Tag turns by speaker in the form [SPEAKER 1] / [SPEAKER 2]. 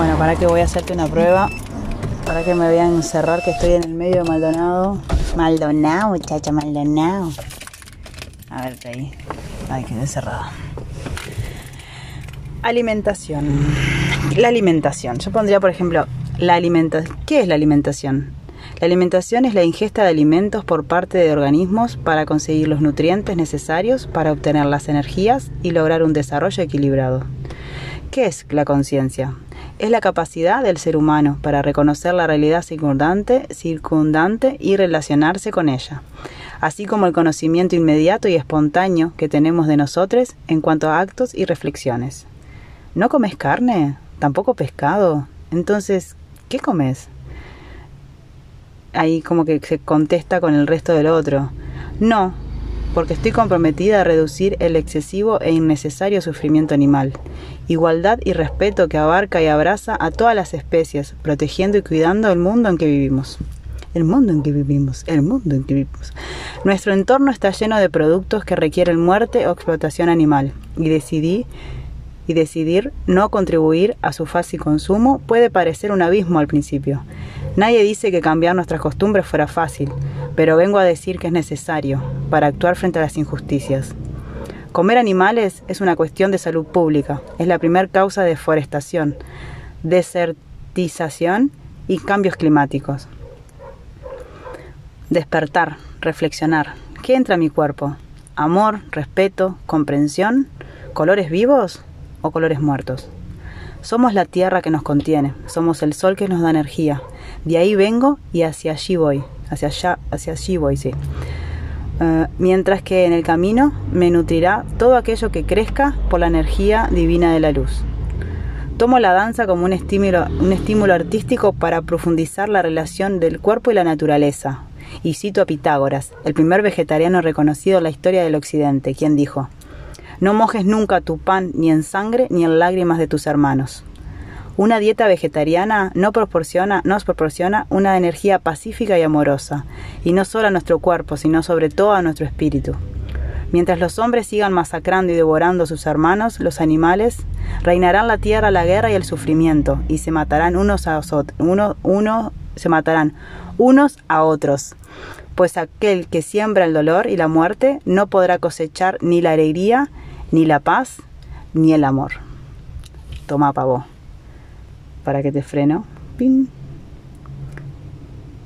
[SPEAKER 1] Bueno, para que voy a hacerte una prueba. Para que me voy a encerrar que estoy en el medio de Maldonado. Maldonado, muchacha, Maldonado. A ver, ahí. Ay, quedé cerrada. Alimentación. La alimentación. Yo pondría, por ejemplo, la alimentación. ¿Qué es la alimentación? La alimentación es la ingesta de alimentos por parte de organismos para conseguir los nutrientes necesarios para obtener las energías y lograr un desarrollo equilibrado. ¿Qué es la conciencia? Es la capacidad del ser humano para reconocer la realidad circundante, circundante y relacionarse con ella, así como el conocimiento inmediato y espontáneo que tenemos de nosotros en cuanto a actos y reflexiones. ¿No comes carne? ¿Tampoco pescado? Entonces, ¿qué comes? ahí como que se contesta con el resto del otro. No, porque estoy comprometida a reducir el excesivo e innecesario sufrimiento animal. Igualdad y respeto que abarca y abraza a todas las especies, protegiendo y cuidando el mundo en que vivimos. El mundo en que vivimos, el mundo en que vivimos. Nuestro entorno está lleno de productos que requieren muerte o explotación animal, y y decidir no contribuir a su fácil consumo puede parecer un abismo al principio. Nadie dice que cambiar nuestras costumbres fuera fácil, pero vengo a decir que es necesario para actuar frente a las injusticias. Comer animales es una cuestión de salud pública, es la primera causa de deforestación, desertización y cambios climáticos. Despertar, reflexionar. ¿Qué entra a mi cuerpo? ¿Amor, respeto, comprensión? ¿Colores vivos o colores muertos? Somos la tierra que nos contiene, somos el sol que nos da energía. De ahí vengo y hacia allí voy, hacia allá, hacia allí voy. Uh, mientras que en el camino me nutrirá todo aquello que crezca por la energía divina de la luz. Tomo la danza como un estímulo, un estímulo artístico para profundizar la relación del cuerpo y la naturaleza. Y cito a Pitágoras, el primer vegetariano reconocido en la historia del Occidente, quien dijo, no mojes nunca tu pan ni en sangre ni en lágrimas de tus hermanos. Una dieta vegetariana no proporciona, nos proporciona una energía pacífica y amorosa, y no solo a nuestro cuerpo, sino sobre todo a nuestro espíritu. Mientras los hombres sigan masacrando y devorando a sus hermanos, los animales, reinarán la tierra la guerra y el sufrimiento, y se matarán unos a otros, uno, se matarán unos a otros. Pues aquel que siembra el dolor y la muerte no podrá cosechar ni la alegría ni la paz, ni el amor. Toma pavo. Para que te freno. Pin.